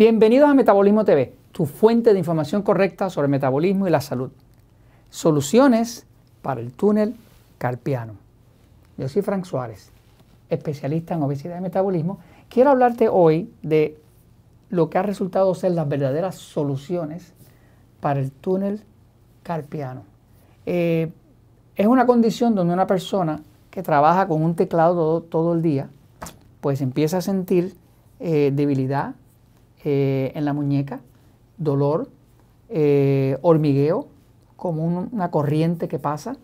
Bienvenidos a Metabolismo TV, tu fuente de información correcta sobre el metabolismo y la salud. Soluciones para el túnel carpiano. Yo soy Frank Suárez, especialista en obesidad y metabolismo. Quiero hablarte hoy de lo que ha resultado ser las verdaderas soluciones para el túnel carpiano. Eh, es una condición donde una persona que trabaja con un teclado todo, el día, pues empieza a sentir eh, debilidad eh, en la muñeca, dolor, hormigueo, como una corriente que pasa.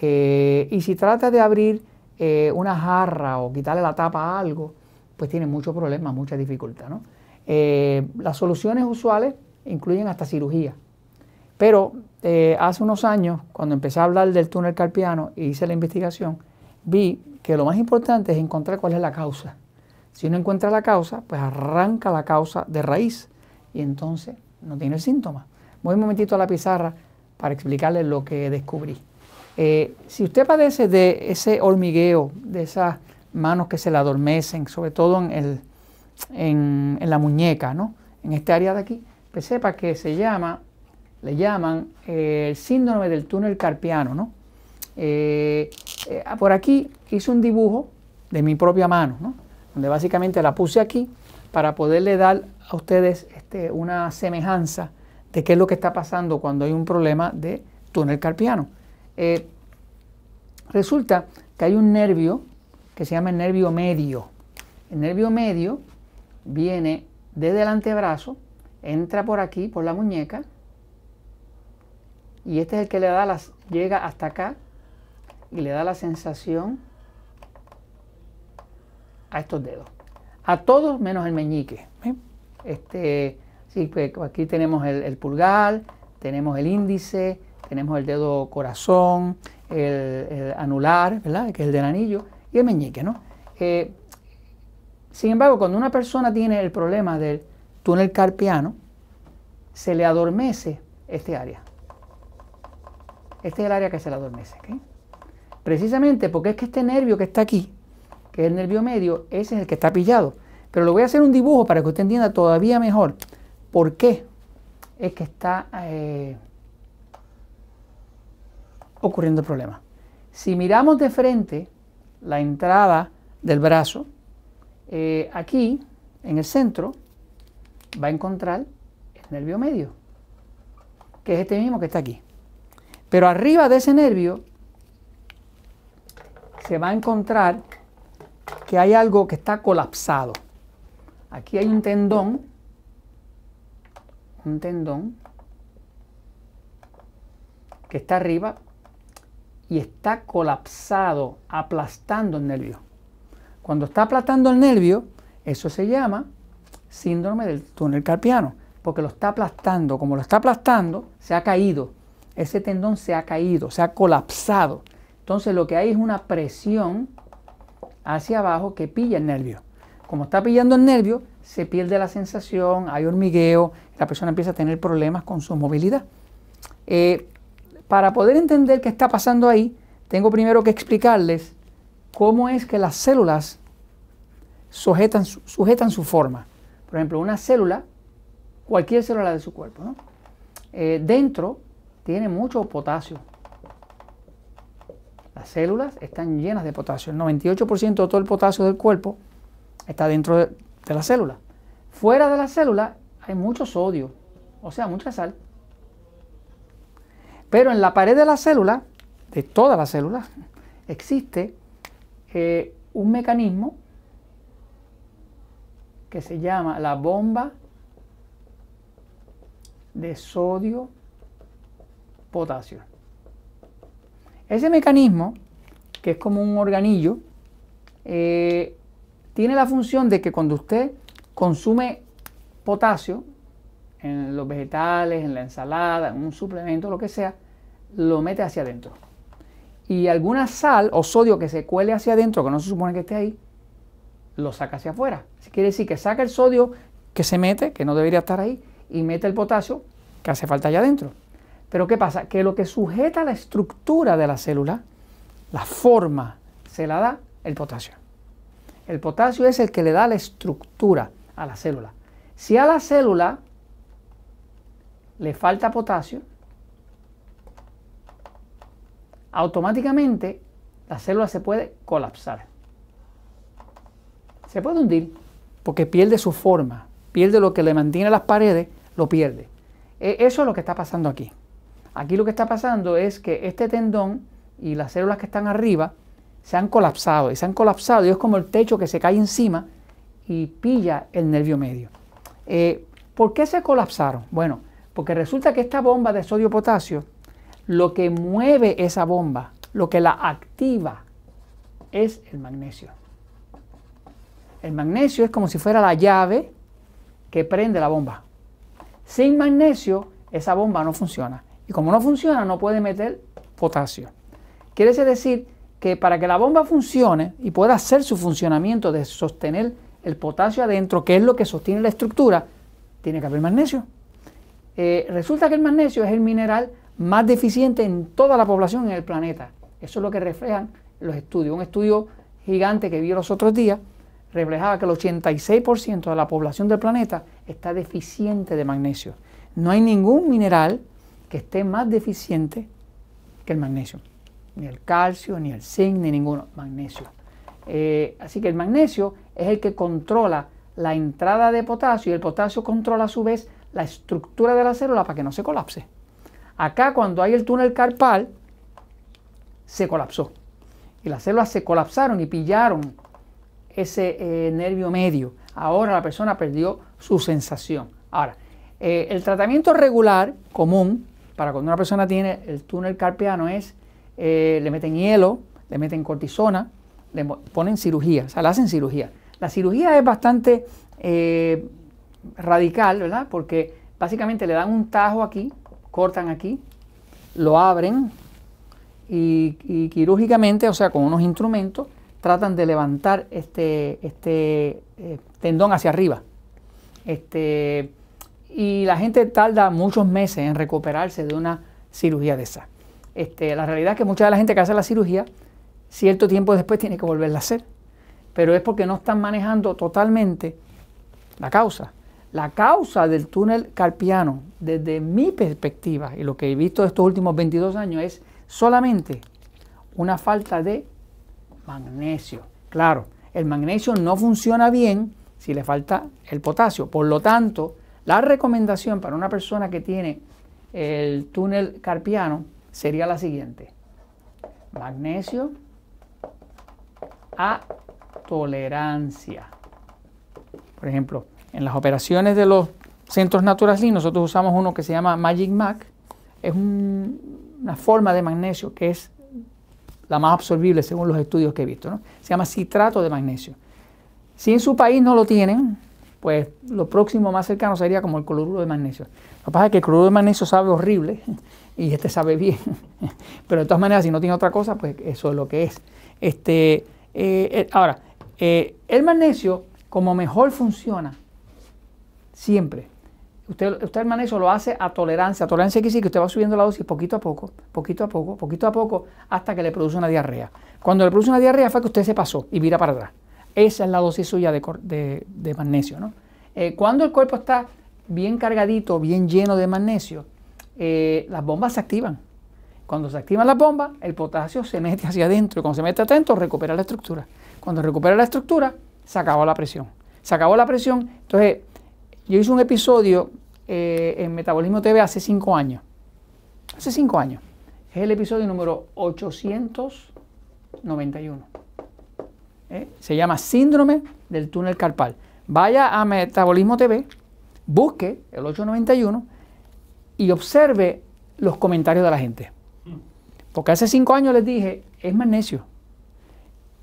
y si trata de abrir una jarra o quitarle la tapa a algo, pues tiene muchos problemas, mucha dificultad. las soluciones usuales incluyen hasta cirugía. Pero eh, hace unos años, cuando empecé a hablar del túnel carpiano y hice la investigación, vi que lo más importante es encontrar cuál es la causa. Si uno encuentra la causa, pues arranca la causa de raíz y entonces no tiene el síntoma. Voy un momentito a la pizarra para explicarles lo que descubrí. Eh, si usted padece de ese hormigueo, de esas manos que se le adormecen, sobre todo en, el, en, en la muñeca, ¿no? en este área de aquí, pues sepa que se llama le llaman eh, el síndrome del túnel carpiano. ¿no? Eh, por aquí hice un dibujo de mi propia mano, ¿no? Donde básicamente la puse aquí para poderle dar a ustedes este, una semejanza de qué es lo que está pasando cuando hay un problema de túnel carpiano. resulta que hay un nervio que se llama el nervio medio. El nervio medio viene desde el antebrazo, entra por aquí, por la muñeca, y este es el que le da las, llega hasta acá y le da la sensación a estos dedos. A todos menos el meñique. Este, sí, pues aquí tenemos el, pulgar, tenemos el índice, tenemos el dedo corazón, el, anular, ¿verdad? que es el del anillo, y el meñique. ¿no? Eh, sin embargo, cuando una persona tiene el problema del túnel carpiano, se le adormece este área. Este es el área que se la adormece. Precisamente porque es que este nervio que está aquí, que es el nervio medio, ese es el que está pillado. Pero le voy a hacer un dibujo para que usted entienda todavía mejor por qué es que está eh, ocurriendo el problema. Si miramos de frente la entrada del brazo, eh, aquí en el centro va a encontrar el nervio medio, que es este mismo que está aquí. Pero arriba de ese nervio se va a encontrar que hay algo que está colapsado. Aquí hay un tendón, un tendón que está arriba y está colapsado, aplastando el nervio. Cuando está aplastando el nervio, eso se llama síndrome del túnel carpiano, porque lo está aplastando. Como lo está aplastando, se ha caído ese tendón se ha caído, se ha colapsado. Entonces lo que hay es una presión hacia abajo que pilla el nervio. Como está pillando el nervio, se pierde la sensación, hay hormigueo, la persona empieza a tener problemas con su movilidad. Eh, para poder entender qué está pasando ahí, tengo primero que explicarles cómo es que las células sujetan, sujetan su forma. Por ejemplo, una célula, cualquier célula de su cuerpo, ¿no? Eh, dentro tiene mucho potasio. Las células están llenas de potasio. El 98% de todo el potasio del cuerpo está dentro de, la célula. Fuera de la célula hay mucho sodio, o sea, mucha sal. Pero en la pared de la célula, de todas las células, existe eh, un mecanismo que se llama la bomba de sodio potasio. Ese mecanismo, que es como un organillo, eh, tiene la función de que cuando usted consume potasio en los vegetales, en la ensalada, en un suplemento, lo que sea, lo mete hacia adentro. Y alguna sal o sodio que se cuele hacia adentro, que no se supone que esté ahí, lo saca hacia afuera. quiere decir que saca el sodio que se mete, que no debería estar ahí, y mete el potasio que hace falta allá adentro. Pero ¿qué pasa? Que lo que sujeta la estructura de la célula, la forma, se la da el potasio. El potasio es el que le da la estructura a la célula. Si a la célula le falta potasio, automáticamente la célula se puede colapsar. Se puede hundir porque pierde su forma, pierde lo que le mantiene las paredes, lo pierde. E, eso es lo que está pasando aquí. Aquí lo que está pasando es que este tendón y las células que están arriba se han colapsado y se han colapsado y es como el techo que se cae encima y pilla el nervio medio. Eh, ¿Por qué se colapsaron? Bueno, porque resulta que esta bomba de sodio-potasio, lo que mueve esa bomba, lo que la activa, es el magnesio. El magnesio es como si fuera la llave que prende la bomba. Sin magnesio, esa bomba no funciona. Y como no funciona, no puede meter potasio. Quiere decir que para que la bomba funcione y pueda hacer su funcionamiento de sostener el potasio adentro, que es lo que sostiene la estructura, tiene que haber magnesio. Eh, resulta que el magnesio es el mineral más deficiente en toda la población en el planeta. Eso es lo que reflejan los estudios. Un estudio gigante que vi los otros días reflejaba que el 86% de la población del planeta está deficiente de magnesio. No hay ningún mineral que esté más deficiente que el magnesio. Ni el calcio, ni el zinc, ni ninguno. Magnesio. Eh, así que el magnesio es el que controla la entrada de potasio y el potasio controla a su vez la estructura de la célula para que no se colapse. Acá cuando hay el túnel carpal, se colapsó. Y las células se colapsaron y pillaron ese eh, nervio medio. Ahora la persona perdió su sensación. Ahora, eh, el tratamiento regular, común, para cuando una persona tiene el túnel carpiano es, le meten hielo, le meten cortisona, le ponen cirugía, o sea, le hacen cirugía. La cirugía es bastante eh, radical, ¿verdad? Porque básicamente le dan un tajo aquí, cortan aquí, lo abren y, quirúrgicamente, o sea, con unos instrumentos, tratan de levantar este, este eh, tendón hacia arriba. Este, y la gente tarda muchos meses en recuperarse de una cirugía de esa. Este, la realidad es que mucha de la gente que hace la cirugía, cierto tiempo después tiene que volverla a hacer pero es porque no están manejando totalmente la causa. La causa del túnel carpiano, desde mi perspectiva y lo que he visto estos últimos 22 años, es solamente una falta de magnesio. Claro, el magnesio no funciona bien si le falta el potasio. Por lo tanto, la recomendación para una persona que tiene el túnel carpiano sería la siguiente. Magnesio a tolerancia. Por ejemplo, en las operaciones de los centros Natural nosotros usamos uno que se llama Magic Mac. Es una forma de magnesio que es la más absorbible según los estudios que he visto. Se llama citrato de magnesio. Si en su país no lo tienen, pues lo próximo más cercano sería como el cloruro de magnesio. Lo que pasa es que el cloruro de magnesio sabe horrible y este sabe bien. Pero de todas maneras, si no tiene otra cosa, pues eso es lo que es. Este, eh, eh, ahora, eh, el magnesio, como mejor funciona, siempre. Usted, el magnesio lo hace a tolerancia. A tolerancia quiere que usted va subiendo la dosis poquito a poco, poquito a poco, poquito a poco, hasta que le produce una diarrea. Cuando le produce una diarrea fue que usted se pasó y vira para atrás. Esa es la dosis suya de, magnesio. ¿no? Eh, cuando el cuerpo está bien cargadito, bien lleno de magnesio, eh, las bombas se activan. Cuando se activan las bombas, el potasio se mete hacia adentro y cuando se mete adentro recupera la estructura. Cuando recupera la estructura, se acabó la presión. Se acabó la presión. Entonces, yo hice un episodio eh, en Metabolismo TV hace cinco años. Hace cinco años. Es el episodio número 891. ¿Eh? Se llama Síndrome del túnel carpal. Vaya a Metabolismo TV, busque el 891 y observe los comentarios de la gente. Porque hace cinco años les dije, es magnesio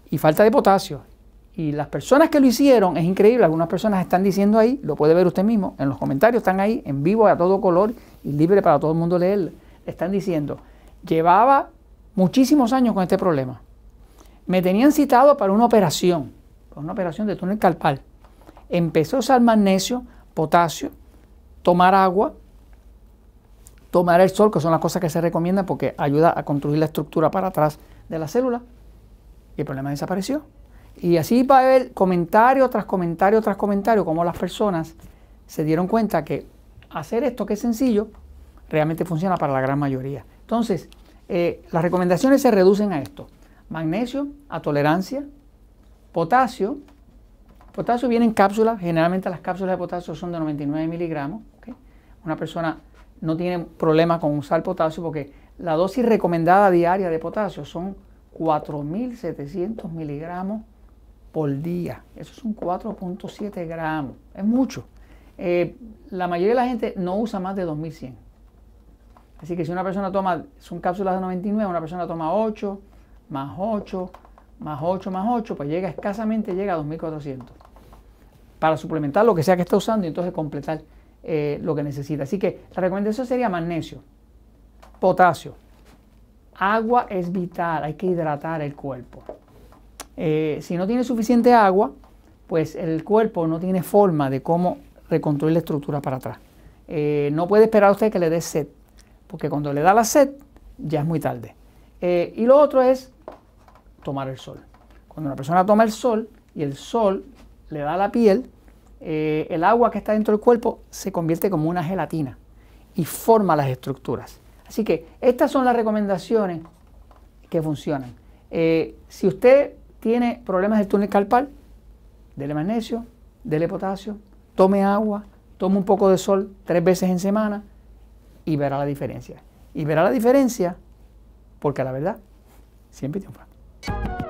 y falta de potasio. Y las personas que lo hicieron, es increíble, algunas personas están diciendo ahí, lo puede ver usted mismo, en los comentarios están ahí, en vivo, a todo color y libre para todo el mundo leer. Están diciendo, llevaba muchísimos años con este problema. Me tenían citado para una operación, para una operación de túnel carpal. Empezó a usar magnesio, potasio, tomar agua, tomar el sol, que son las cosas que se recomiendan porque ayuda a construir la estructura para atrás de la célula y el problema desapareció. Y así va a haber comentario tras comentario tras comentario, como las personas se dieron cuenta que hacer esto, que es sencillo, realmente funciona para la gran mayoría. Entonces, eh, las recomendaciones se reducen a esto. Magnesio a tolerancia, potasio. Potasio viene en cápsulas, generalmente las cápsulas de potasio son de 99 miligramos. Una persona no tiene problema con usar potasio porque la dosis recomendada diaria de potasio son 4.700 miligramos por día. Eso son 4.7 gramos. Es mucho. Eh, la mayoría de la gente no usa más de 2.100. Así que si una persona toma, son cápsulas de 99, una persona toma 8, más 8, más 8, más 8, pues llega escasamente, llega a 2.400. Para suplementar lo que sea que esté usando y entonces completar eh, lo que necesita. Así que la recomendación sería magnesio, potasio. Agua es vital, hay que hidratar el cuerpo. Eh, si no tiene suficiente agua, pues el cuerpo no tiene forma de cómo reconstruir la estructura para atrás. Eh, no puede esperar a usted que le dé sed, porque cuando le da la sed ya es muy tarde. Y lo otro es tomar el sol. Cuando una persona toma el sol y el sol le da a la piel, el agua que está dentro del cuerpo se convierte como una gelatina y forma las estructuras. Así que estas son las recomendaciones que funcionan. si usted tiene problemas del túnel carpal, dele magnesio, dele potasio, tome agua, tome un poco de sol tres veces en semana y verá la diferencia. Y verá la diferencia porque la verdad siempre triunfa. you